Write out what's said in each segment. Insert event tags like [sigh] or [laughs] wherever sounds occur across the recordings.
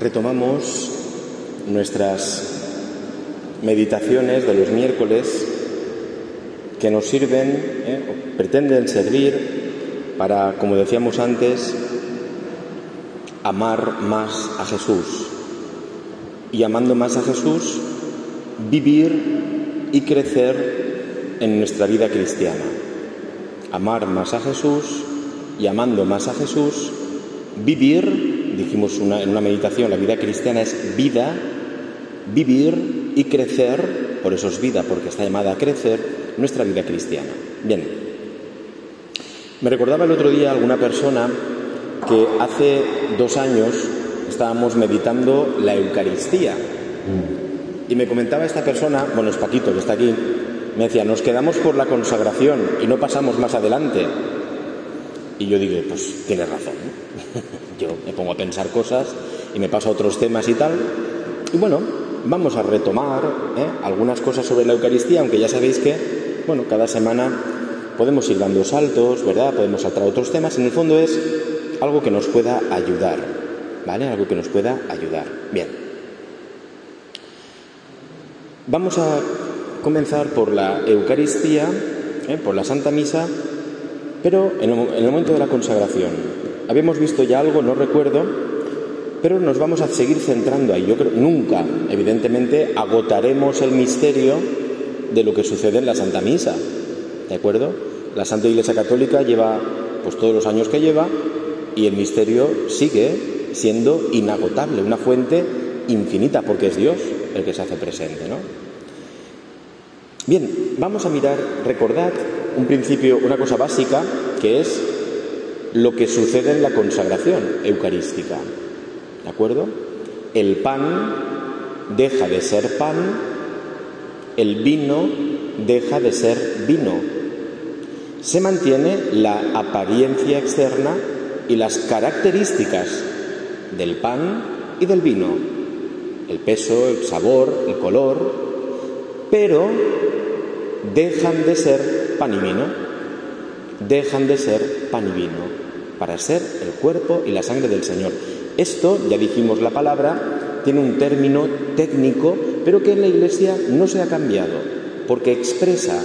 retomamos nuestras meditaciones de los miércoles que nos sirven, ¿eh? pretenden servir para, como decíamos antes, amar más a Jesús. Y amando más a Jesús, vivir y crecer en nuestra vida cristiana. Amar más a Jesús y amando más a Jesús, vivir, dijimos en una meditación, la vida cristiana es vida, vivir y crecer, por eso es vida, porque está llamada a crecer, nuestra vida cristiana. Bien, me recordaba el otro día alguna persona que hace dos años estábamos meditando la Eucaristía. Y me comentaba esta persona, bueno, es Paquito que está aquí, me decía, nos quedamos por la consagración y no pasamos más adelante. Y yo dije, pues tienes razón. [laughs] yo me pongo a pensar cosas y me paso a otros temas y tal. Y bueno, vamos a retomar ¿eh? algunas cosas sobre la Eucaristía, aunque ya sabéis que, bueno, cada semana podemos ir dando saltos, ¿verdad? Podemos saltar a otros temas. En el fondo es algo que nos pueda ayudar, ¿vale? Algo que nos pueda ayudar. Bien. Vamos a comenzar por la Eucaristía, ¿eh? por la Santa Misa, pero en el momento de la consagración. Habíamos visto ya algo, no recuerdo, pero nos vamos a seguir centrando ahí. Yo creo nunca, evidentemente, agotaremos el misterio de lo que sucede en la Santa Misa. ¿De acuerdo? La Santa Iglesia Católica lleva pues todos los años que lleva y el misterio sigue siendo inagotable, una fuente infinita, porque es Dios el que se hace presente, ¿no? Bien, vamos a mirar, recordad un principio, una cosa básica, que es lo que sucede en la consagración eucarística. ¿De acuerdo? El pan deja de ser pan, el vino deja de ser vino. Se mantiene la apariencia externa y las características del pan y del vino, el peso, el sabor, el color, pero dejan de ser pan y vino, dejan de ser pan y vino para ser el cuerpo y la sangre del Señor. Esto, ya dijimos la palabra, tiene un término técnico, pero que en la Iglesia no se ha cambiado, porque expresa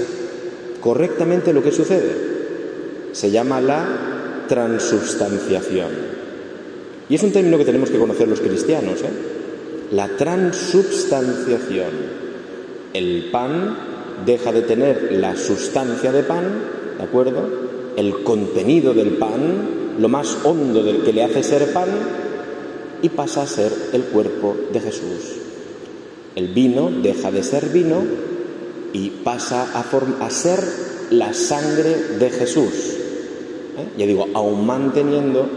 correctamente lo que sucede. Se llama la transubstanciación. Y es un término que tenemos que conocer los cristianos. ¿eh? La transubstanciación. El pan deja de tener la sustancia de pan, ¿de acuerdo? El contenido del pan, lo más hondo del que le hace ser pan, y pasa a ser el cuerpo de Jesús. El vino deja de ser vino y pasa a, a ser la sangre de Jesús. ¿Eh? Ya digo, aún manteniendo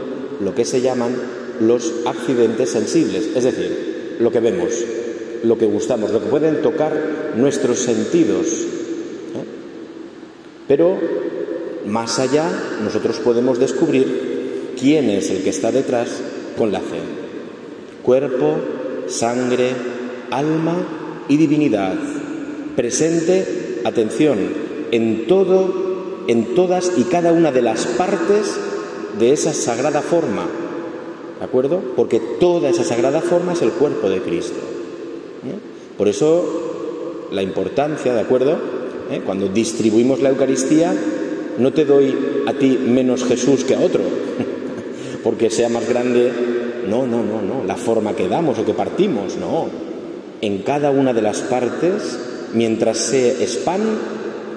lo que se llaman los accidentes sensibles, es decir, lo que vemos, lo que gustamos, lo que pueden tocar nuestros sentidos. ¿eh? Pero más allá, nosotros podemos descubrir quién es el que está detrás con la fe. Cuerpo, sangre, alma y divinidad. Presente, atención, en todo, en todas y cada una de las partes de esa sagrada forma. ¿De acuerdo? Porque toda esa sagrada forma es el cuerpo de Cristo. ¿Eh? Por eso la importancia, ¿de acuerdo? ¿Eh? Cuando distribuimos la Eucaristía, no te doy a ti menos Jesús que a otro, [laughs] porque sea más grande. No, no, no, no. La forma que damos o que partimos, no. En cada una de las partes, mientras se pan,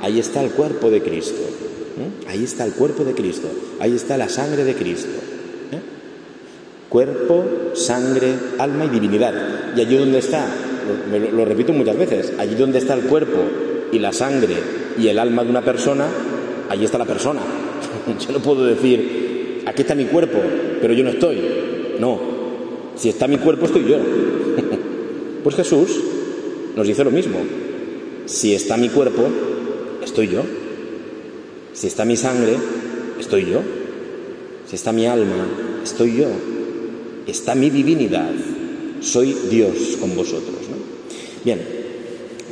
ahí está el cuerpo de Cristo. ¿eh? Ahí está el cuerpo de Cristo. Ahí está la sangre de Cristo. ¿eh? Cuerpo, sangre, alma y divinidad. Y allí donde está, lo, lo repito muchas veces, allí donde está el cuerpo y la sangre y el alma de una persona, allí está la persona. [laughs] Yo no puedo decir, aquí está mi cuerpo, pero yo no estoy. No, si está mi cuerpo estoy yo. [laughs] Pues Jesús nos dice lo mismo. Si está mi cuerpo, estoy yo. Si está mi sangre, estoy yo. Si está mi alma, estoy yo. Está mi divinidad. Soy Dios con vosotros. Bien,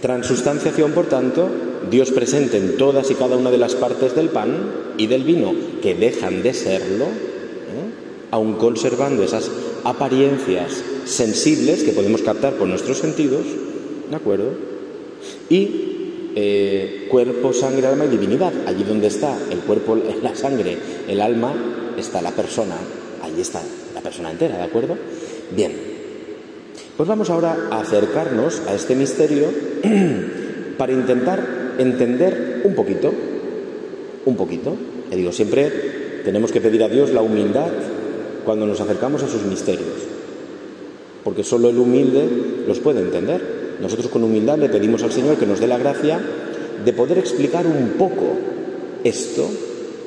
transustanciación, por tanto, Dios presente en todas y cada una de las partes del pan y del vino, que dejan de serlo, ¿eh? aun conservando esas apariencias sensibles que podemos captar por nuestros sentidos, ¿de acuerdo? Y eh, cuerpo, sangre, alma y divinidad. Allí donde está el cuerpo, [laughs] la sangre, el alma, está la persona. Allí está la persona entera, ¿de acuerdo? Bien. Pues vamos ahora a acercarnos a este misterio [clears throat] para intentar entender un poquito, un poquito. Y digo, siempre tenemos que pedir a Dios la humildad cuando nos acercamos a sus misterios, porque solo el humilde los puede entender. Nosotros con humildad le pedimos al Señor que nos dé la gracia de poder explicar un poco esto.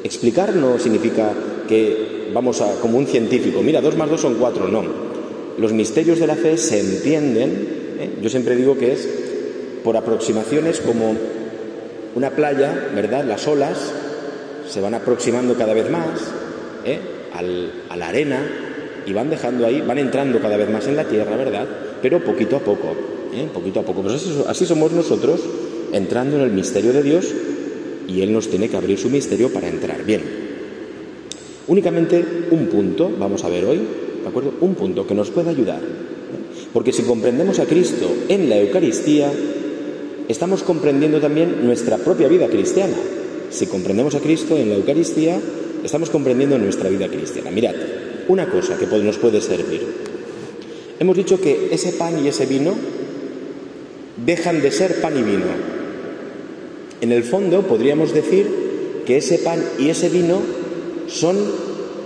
Explicar no significa que vamos a, como un científico, mira, dos más dos son cuatro, no. Los misterios de la fe se entienden, ¿eh? yo siempre digo que es por aproximaciones como una playa, ¿verdad? Las olas se van aproximando cada vez más ¿eh? a la arena y van dejando ahí, van entrando cada vez más en la tierra, ¿verdad? Pero poquito a poco, ¿eh? poquito a poco. Pues así, somos nosotros entrando en el misterio de Dios y Él nos tiene que abrir su misterio para entrar. Bien, únicamente un punto, vamos a ver hoy, ¿de acuerdo? Un punto que nos puede ayudar. ¿eh? Porque si comprendemos a Cristo en la Eucaristía, estamos comprendiendo también nuestra propia vida cristiana. Si comprendemos a Cristo en la Eucaristía, estamos comprendiendo nuestra vida cristiana. Mirad, una cosa que nos puede servir. Hemos dicho que ese pan y ese vino dejan de ser pan y vino. En el fondo podríamos decir que ese pan y ese vino son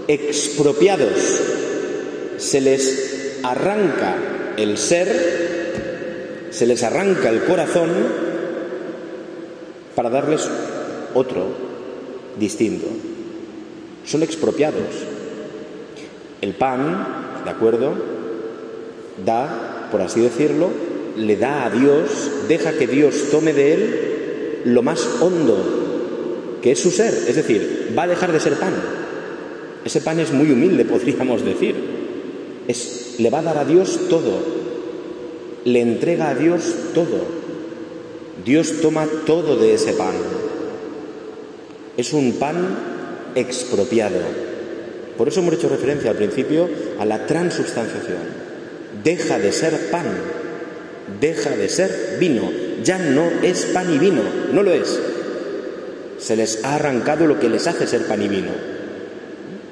expropiados. Se les arranca el ser, se les arranca el corazón para darles otro distinto. Son expropiados. El pan, ¿de acuerdo? Da, por así decirlo, le da a Dios, deja que Dios tome de él lo más hondo, que es su ser. Es decir, va a dejar de ser pan. Ese pan es muy humilde, [laughs] podríamos decir. Es, le va a dar a Dios todo. Le entrega a Dios todo. Dios toma todo de ese pan. Es un pan expropiado. Por eso hemos hecho referencia al principio a la transubstanciación. Deja de ser pan, deja de ser vino. Ya no es pan y vino, no lo es. Se les ha arrancado lo que les hace ser pan y vino.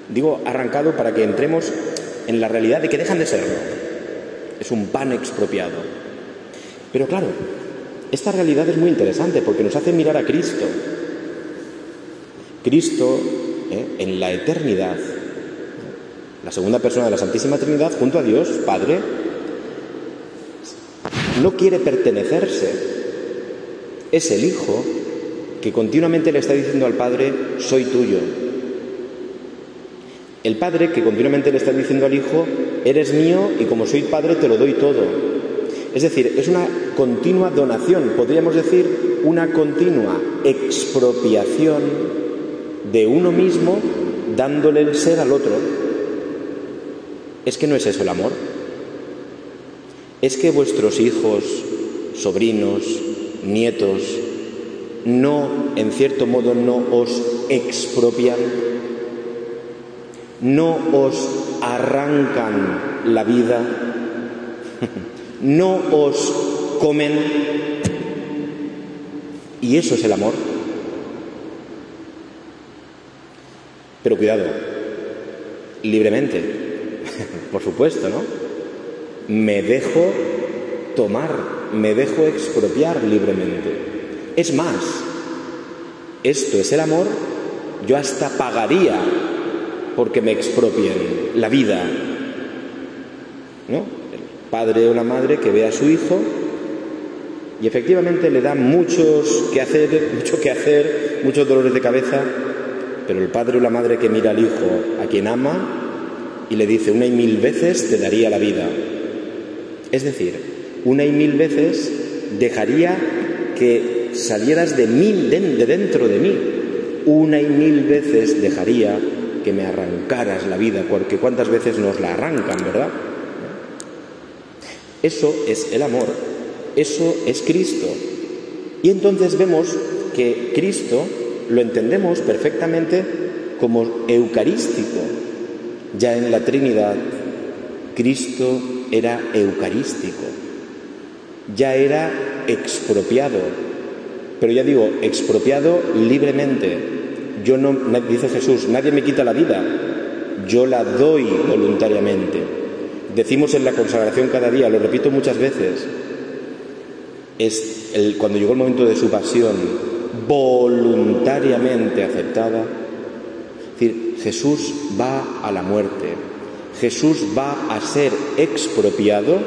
Digo arrancado para que entremos en la realidad de que dejan de serlo. Es un pan expropiado. Pero claro, esta realidad es muy interesante porque nos hace mirar a Cristo. Cristo, ¿eh? en la eternidad, la segunda persona de la Santísima Trinidad, junto a Dios, Padre, no quiere pertenecerse. Es el Hijo que continuamente le está diciendo al Padre, soy tuyo. El Padre que continuamente le está diciendo al Hijo, eres mío y como soy Padre te lo doy todo. Es decir, es una continua donación, podríamos decir una continua expropiación de uno mismo dándole el ser al otro. ¿Es que no es eso el amor? ¿Es que vuestros hijos, sobrinos, nietos, no, en cierto modo, no os expropian? ¿No os arrancan la vida? ¿No os comen? Y eso es el amor. Pero cuidado, libremente, [laughs] por supuesto, ¿no? Me dejo tomar, me dejo expropiar libremente. Es más, esto es el amor, yo hasta pagaría porque me expropien la vida. ¿No? El padre o la madre que ve a su hijo y efectivamente le da muchos que hacer, [laughs] mucho que hacer, muchos dolores de cabeza, pero el padre o la madre que mira al hijo a quien ama y le dice una y mil veces te daría la vida. Es decir, una y mil veces dejaría que salieras de mí, de dentro de mí. Una y mil veces dejaría que me arrancaras la vida, porque cuántas veces nos la arrancan, ¿verdad? Eso es el amor, eso es Cristo. Y entonces vemos que Cristo lo entendemos perfectamente como eucarístico. Ya en la Trinidad, Cristo era eucarístico, ya era expropiado, pero ya digo, expropiado libremente. Yo no, dice Jesús, nadie me quita la vida, yo la doy voluntariamente. Decimos en la consagración cada día, lo repito muchas veces, es cuando llegó el momento de su pasión, voluntariamente aceptada, es decir, Jesús va a la muerte, Jesús va a ser expropiado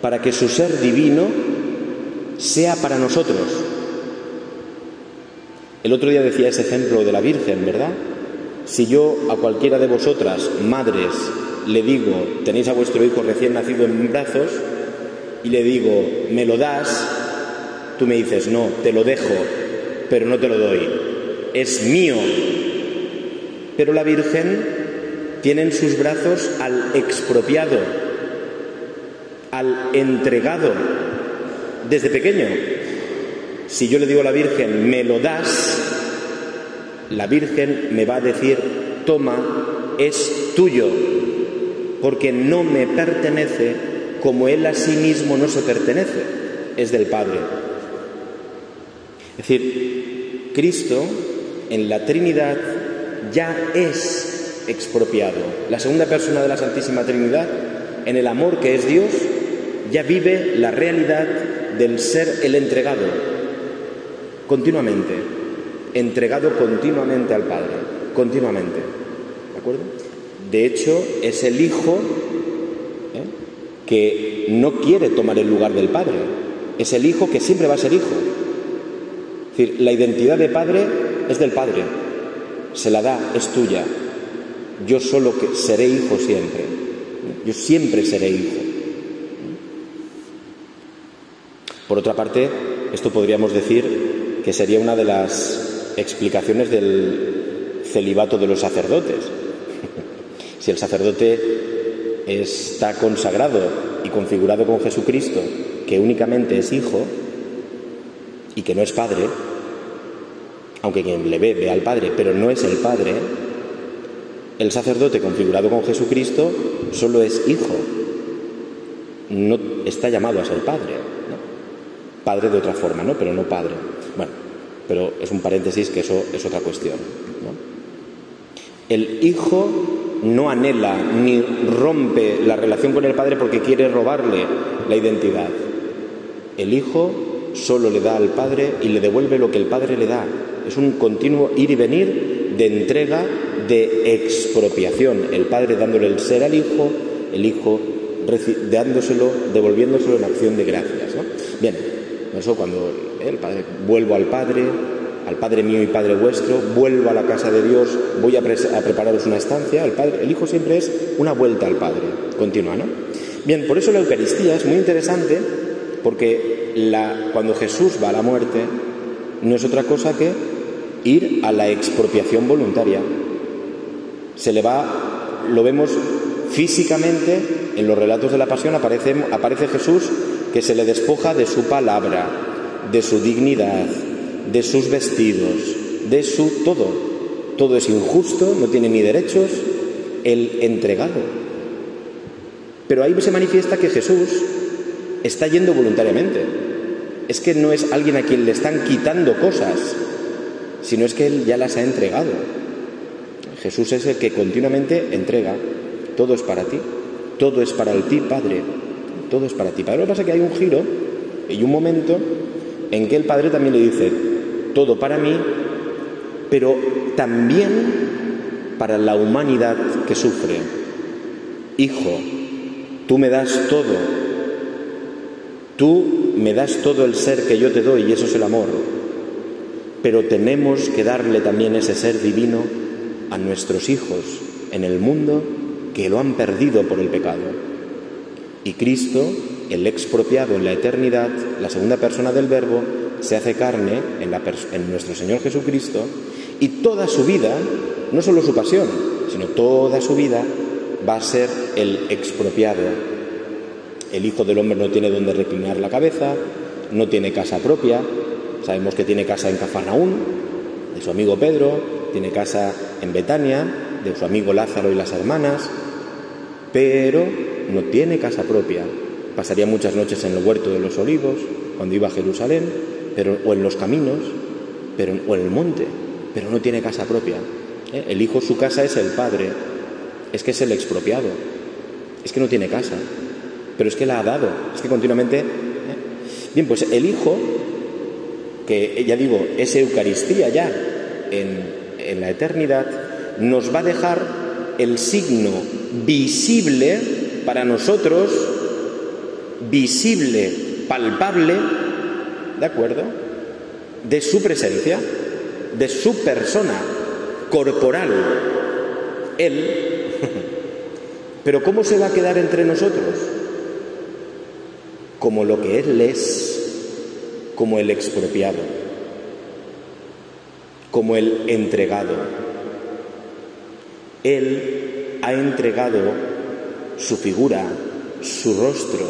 para que su ser divino sea para nosotros. El otro día decía ese ejemplo de la Virgen, ¿verdad? Si yo a cualquiera de vosotras, madres, le digo, tenéis a vuestro hijo recién nacido en brazos, y le digo, ¿me lo das? Tú me dices, no, te lo dejo, pero no te lo doy. Es mío. Pero la Virgen tiene en sus brazos al expropiado, al entregado desde pequeño. Si yo le digo a la Virgen, me lo das, la Virgen me va a decir, toma, es tuyo, porque no me pertenece como Él a sí mismo no se pertenece, es del Padre. Es decir, Cristo en la Trinidad ya es expropiado. La segunda persona de la Santísima Trinidad, en el amor que es Dios, ya vive la realidad del ser el entregado, continuamente, entregado continuamente al Padre, continuamente. ¿De acuerdo? De hecho, es el Hijo ¿eh? que no quiere tomar el lugar del Padre, es el Hijo que siempre va a ser Hijo. Es decir, la identidad de Padre es del Padre, se la da, es tuya. Yo solo seré Hijo siempre, yo siempre seré Hijo. Por otra parte, esto podríamos decir que sería una de las explicaciones del celibato de los sacerdotes. [laughs] si el sacerdote está consagrado y configurado con Jesucristo, que únicamente es hijo y que no es padre, aunque quien le ve ve al padre, pero no es el padre, el sacerdote configurado con Jesucristo solo es hijo, no está llamado a ser padre padre de otra forma, ¿no? Pero no padre. Bueno, pero es un paréntesis que eso es otra cuestión. El hijo no anhela ni rompe la relación con el padre porque quiere robarle la identidad. El hijo solo le da al padre y le devuelve lo que el padre le da. Es un continuo ir y venir de entrega, de expropiación. El padre dándole el ser al hijo, el hijo dándoselo, devolviéndoselo en acción de gracias. Bien, eso cuando el Padre, vuelvo al Padre, al Padre mío y Padre vuestro, vuelvo a la casa de Dios, voy a, prepararos una estancia, el, padre, el Hijo siempre es una vuelta al Padre, continua, ¿no? Bien, por eso la Eucaristía es muy interesante, porque la, cuando Jesús va a la muerte, no es otra cosa que ir a la expropiación voluntaria. Se le va, lo vemos físicamente, en los relatos de la pasión aparece, aparece Jesús que se le despoja de su palabra, de su dignidad, de sus vestidos, de su todo. Todo es injusto, no tiene ni derechos, el entregado. Pero ahí se manifiesta que Jesús está yendo voluntariamente. Es que no es alguien a quien le están quitando cosas, sino es que Él ya las ha entregado. Jesús es el que continuamente entrega. Todo es para ti, todo es para el ti, Padre todo es para ti. Pero lo que pasa es que hay un giro y un momento en que el Padre también le dice, todo para mí, pero también para la humanidad que sufre. Hijo, tú me das todo, tú me das todo el ser que yo te doy y eso es el amor, pero tenemos que darle también ese ser divino a nuestros hijos en el mundo que lo han perdido por el pecado. Y Cristo, el expropiado en la eternidad, la segunda persona del Verbo, se hace carne en, nuestro Señor Jesucristo y toda su vida, no solo su pasión, sino toda su vida va a ser el expropiado. El Hijo del Hombre no tiene donde reclinar la cabeza, no tiene casa propia, sabemos que tiene casa en Cafarnaún, de su amigo Pedro, tiene casa en Betania, de su amigo Lázaro y las hermanas, pero no tiene casa propia. Pasaría muchas noches en el huerto de los olivos, cuando iba a Jerusalén, pero, o en los caminos, pero, o en el monte, pero no tiene casa propia. ¿eh? El hijo, su casa es el padre, es que es el expropiado, es que no tiene casa, pero es que la ha dado, es que continuamente... ¿eh? Bien, pues el hijo, que ya digo, es Eucaristía ya en, en la eternidad, nos va a dejar el signo visible para nosotros, visible, palpable, ¿de acuerdo? De su presencia, de su persona corporal, Él. [laughs] Pero ¿cómo se va a quedar entre nosotros? Como lo que Él es, como el expropiado, como el entregado. Él ha entregado su figura, su rostro,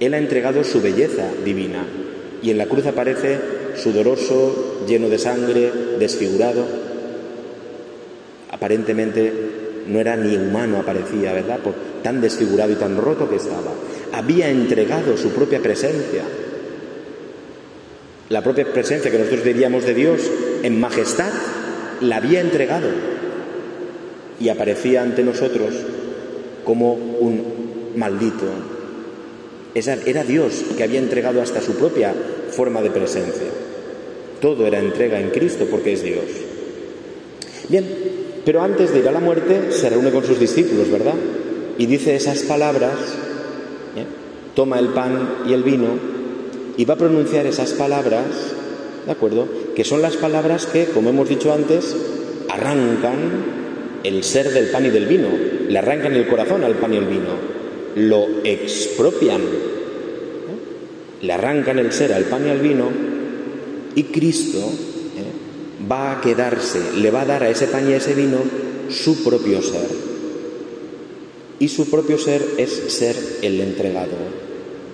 Él ha entregado su belleza divina y en la cruz aparece sudoroso, lleno de sangre, desfigurado. Aparentemente no era ni humano, aparecía, ¿verdad? Por tan desfigurado y tan roto que estaba. Había entregado su propia presencia. La propia presencia que nosotros diríamos de Dios en majestad, la había entregado. Y aparecía ante nosotros como un maldito. Era Dios que había entregado hasta su propia forma de presencia. Todo era entrega en Cristo porque es Dios. Bien, pero antes de ir a la muerte se reúne con sus discípulos, ¿verdad? Y dice esas palabras, ¿eh? toma el pan y el vino y va a pronunciar esas palabras, ¿de acuerdo? Que son las palabras que, como hemos dicho antes, arrancan el ser del pan y del vino, le arrancan el corazón al pan y el vino, lo expropian, le arrancan el ser al pan y al vino y Cristo ¿eh? va a quedarse, le va a dar a ese pan y a ese vino su propio ser. Y su propio ser es ser el entregado,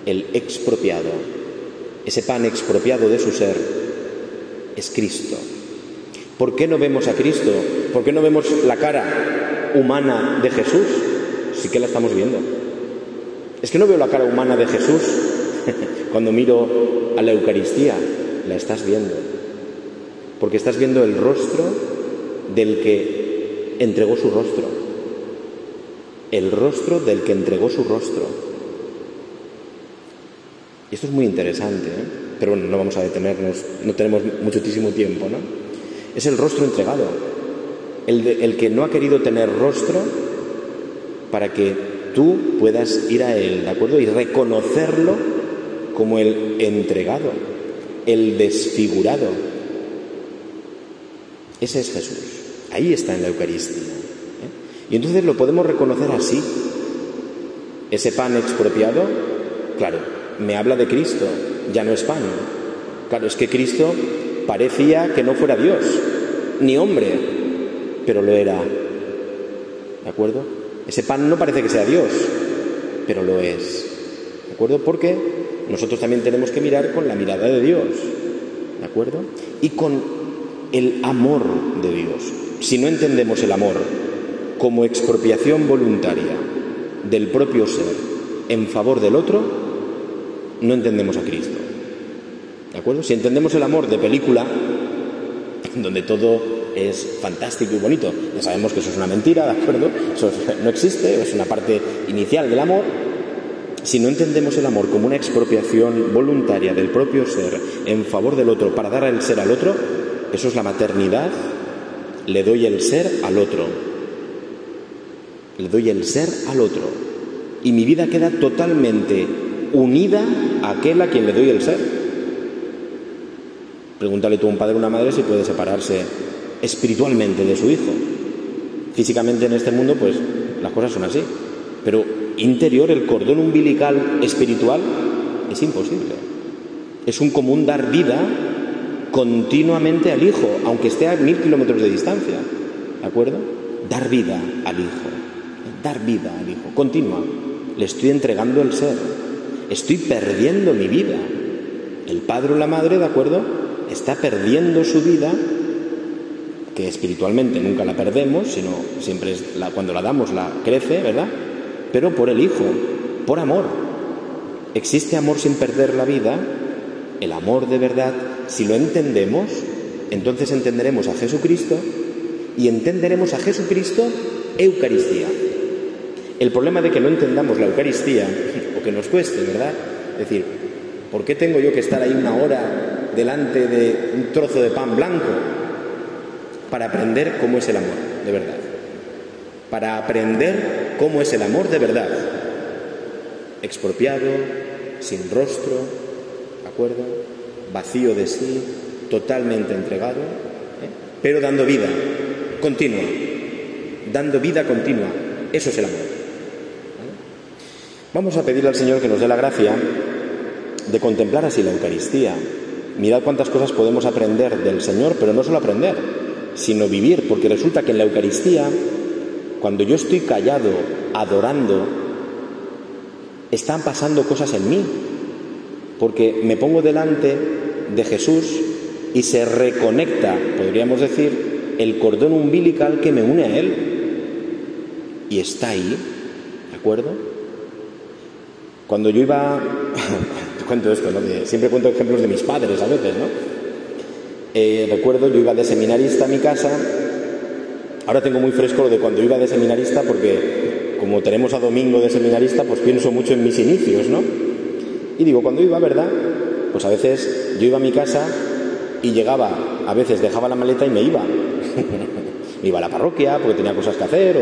el expropiado. Ese pan expropiado de su ser es Cristo. ¿Por qué no vemos a Cristo? ¿Por qué no vemos la cara humana de Jesús? Sí que la estamos viendo. Es que no veo la cara humana de Jesús [laughs] cuando miro a la Eucaristía. La estás viendo. Porque estás viendo el rostro del que entregó su rostro. El rostro del que entregó su rostro. Y esto es muy interesante, ¿eh? pero bueno, no vamos a detenernos, no tenemos muchísimo tiempo, ¿no? Es el rostro entregado, el, que no ha querido tener rostro para que tú puedas ir a Él, ¿de acuerdo? Y reconocerlo como el entregado, el desfigurado. Ese es Jesús. Ahí está en la Eucaristía. ¿eh? Y entonces lo podemos reconocer así. Ese pan expropiado, claro, me habla de Cristo, ya no es pan. Claro, es que Cristo parecía que no fuera Dios, ni hombre, pero lo era. ¿De acuerdo? Ese pan no parece que sea Dios, pero lo es. ¿De acuerdo? Porque nosotros también tenemos que mirar con la mirada de Dios. ¿De acuerdo? Y con el amor de Dios. Si no entendemos el amor como expropiación voluntaria del propio ser en favor del otro, no entendemos a Cristo. ¿De acuerdo? Si entendemos el amor de película, donde todo es fantástico y bonito, ya sabemos que eso es una mentira, ¿de acuerdo? Eso no existe, es una parte inicial del amor. Si no entendemos el amor como una expropiación voluntaria del propio ser en favor del otro para dar el ser al otro, eso es la maternidad, le doy el ser al otro. Le doy el ser al otro. Y mi vida queda totalmente unida a aquel a quien le doy el ser. Pregúntale tú a un padre o una madre si puede separarse espiritualmente de su hijo. Físicamente en este mundo, pues las cosas son así. Pero interior, el cordón umbilical espiritual, es imposible. Es un común dar vida continuamente al hijo, aunque esté a mil kilómetros de distancia. ¿De acuerdo? Dar vida al hijo. Dar vida al hijo. Continua. Le estoy entregando el ser. Estoy perdiendo mi vida. El padre o la madre, ¿de acuerdo? está perdiendo su vida, que espiritualmente nunca la perdemos, sino siempre es la, cuando la damos la crece, ¿verdad? pero por el Hijo, por amor. Existe amor sin perder la vida, el amor de verdad, si lo entendemos, entonces entenderemos a Jesucristo y entenderemos a Jesucristo Eucaristía. El problema de que no entendamos la Eucaristía, [laughs] o que nos cueste, ¿verdad? Es decir, ¿por qué tengo yo que estar ahí una hora delante de un trozo de pan blanco para aprender cómo es el amor de verdad? Para aprender cómo es el amor de verdad. Expropiado, sin rostro, ¿de acuerdo? Vacío de sí, totalmente entregado, ¿eh? pero dando vida continua, dando vida continua. Eso es el amor. Vamos a pedirle al Señor que nos dé la gracia de contemplar así la Eucaristía. Mirad cuántas cosas podemos aprender del Señor, pero no solo aprender, sino vivir, porque resulta que en la Eucaristía, cuando yo estoy callado, adorando, están pasando cosas en mí, porque me pongo delante de Jesús y se reconecta, podríamos decir, el cordón umbilical que me une a Él. Y está ahí, ¿de acuerdo? Cuando yo iba, [laughs] cuento esto, ¿no? siempre cuento ejemplos de mis padres a veces, ¿no? Eh, recuerdo, yo iba de seminarista a mi casa, ahora tengo muy fresco lo de cuando iba de seminarista porque como tenemos a Domingo de seminarista, pues pienso mucho en mis inicios, ¿no? Y digo, cuando iba, ¿verdad? Pues a veces yo iba a mi casa y llegaba, a veces dejaba la maleta y me iba. [laughs] me iba a la parroquia porque tenía cosas que hacer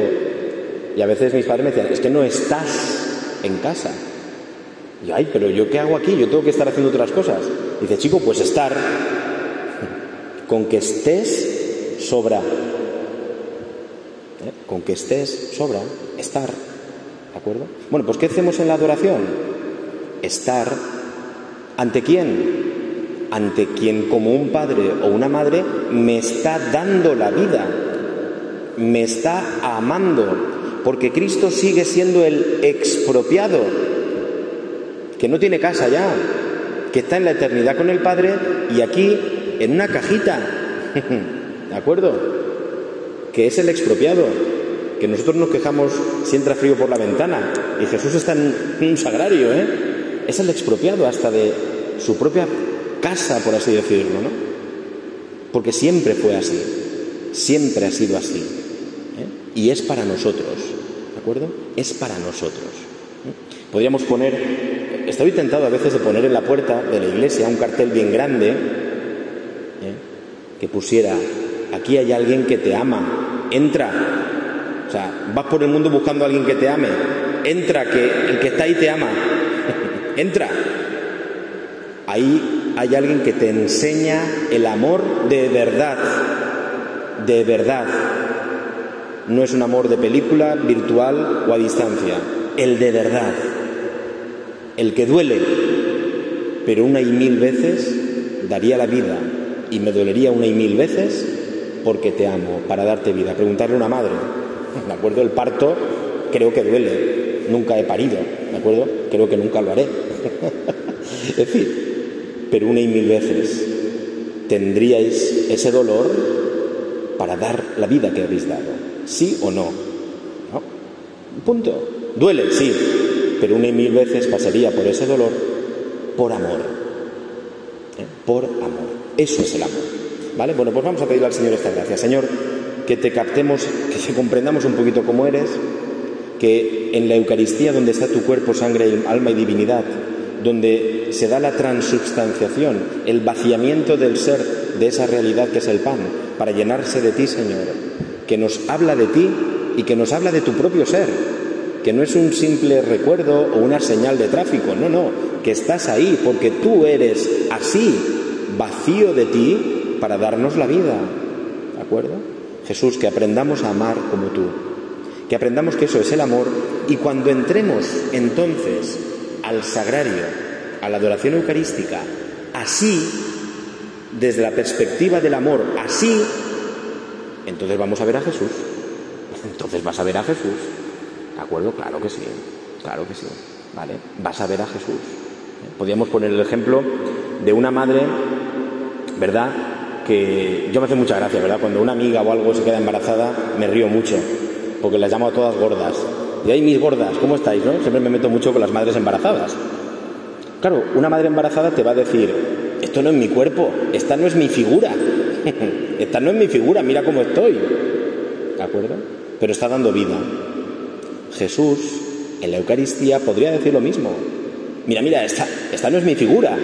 y a veces mis padres me decían, es que no estás en casa. Y ay, pero yo qué hago aquí? Yo tengo que estar haciendo otras cosas. dice, chico, pues estar. Con que estés, sobra. ¿Eh? Con que estés, sobra. Estar. ¿De acuerdo? Bueno, pues ¿qué hacemos en la adoración? Estar. ¿Ante quién? Ante quien como un padre o una madre me está dando la vida. Me está amando. Porque Cristo sigue siendo el expropiado que no tiene casa ya, que está en la eternidad con el Padre y aquí en una cajita, [laughs] ¿de acuerdo? Que es el expropiado, que nosotros nos quejamos si entra frío por la ventana y Jesús está en un sagrario, ¿eh? Es el expropiado hasta de su propia casa, por así decirlo, ¿no? Porque siempre fue así, siempre ha sido así. ¿eh? Y es para nosotros, ¿de acuerdo? Es para nosotros. ¿eh? Podríamos poner estoy tentado a veces de poner en la puerta de la iglesia un cartel bien grande. Que pusiera, aquí hay alguien que te ama, entra. O sea, vas por el mundo buscando a alguien que te ame, entra, que el que está ahí te ama, [laughs] entra. Ahí hay alguien que te enseña el amor de verdad, de verdad. No es un amor de película, virtual o a distancia, el de verdad. El que duele, pero una y mil veces daría la vida y me dolería una y mil veces porque te amo, para darte vida. Preguntarle a una madre, ¿de acuerdo? El parto creo que duele, nunca he parido, ¿de acuerdo? Creo que nunca lo haré. [laughs] es decir, pero una y mil veces tendríais ese dolor para dar la vida que habéis dado, ¿sí o no? Punto. Duele, sí, pero una y mil veces pasaría por ese dolor por amor. ¿Eh? Por. Eso es el amor. ¿Vale? Bueno, pues vamos a pedirle al Señor esta gracia. Señor, que te captemos, que te comprendamos un poquito cómo eres, que en la Eucaristía, donde está tu cuerpo, sangre, alma y divinidad, donde se da la transubstanciación, el vaciamiento del ser de esa realidad que es el pan, para llenarse de ti, Señor, que nos habla de ti y que nos habla de tu propio ser, que no es un simple recuerdo o una señal de tráfico, no, no, que estás ahí porque tú eres así, vacío de ti para darnos la vida. ¿De acuerdo? Jesús, que aprendamos a amar como tú, que aprendamos que eso es el amor y cuando entremos entonces al sagrario, a la adoración eucarística, así, desde la perspectiva del amor, así, entonces vamos a ver a Jesús. [laughs] Entonces vas a ver a Jesús. ¿De acuerdo? Claro que sí, claro que sí. ¿Vale? Vas a ver a Jesús. ¿Eh? Podríamos poner el ejemplo de una madre, ¿verdad? Que yo me hace mucha gracia, ¿verdad? Cuando una amiga o algo se queda embarazada, me río mucho, porque las llamo a todas gordas. Y ahí mis gordas, ¿cómo estáis? No? Siempre me meto mucho con las madres embarazadas. Claro, una madre embarazada te va a decir, esto no es mi cuerpo, esta no es mi figura, [laughs] esta no es mi figura, mira cómo estoy. ¿De acuerdo? Pero está dando vida. Jesús, en la Eucaristía, podría decir lo mismo. Mira, mira, esta, esta no es mi figura,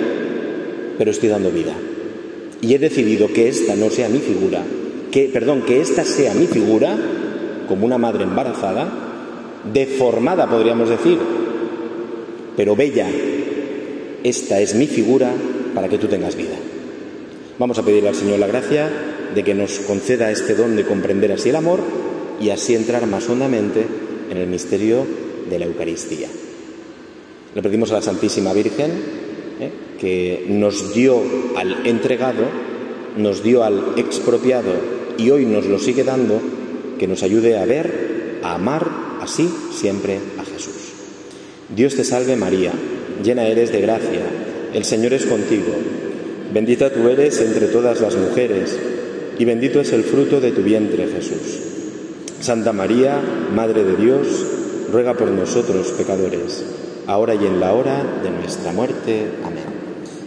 pero estoy dando vida. Y he decidido que esta no sea mi figura, que, perdón, que esta sea mi figura, como una madre embarazada, deformada podríamos decir, pero bella. Esta es mi figura para que tú tengas vida. Vamos a pedirle al Señor la gracia de que nos conceda este don de comprender así el amor y así entrar más hondamente en el misterio de la Eucaristía. Le pedimos a la Santísima Virgen ¿eh? Que nos dio al entregado, nos dio al expropiado y hoy nos lo sigue dando, que nos ayude a ver, a amar así siempre a Jesús. Dios te salve María, llena eres de gracia, el Señor es contigo, bendita tú eres entre todas las mujeres y bendito es el fruto de tu vientre Jesús. Santa María, Madre de Dios, ruega por nosotros pecadores, ahora y en la hora de nuestra muerte. Amén.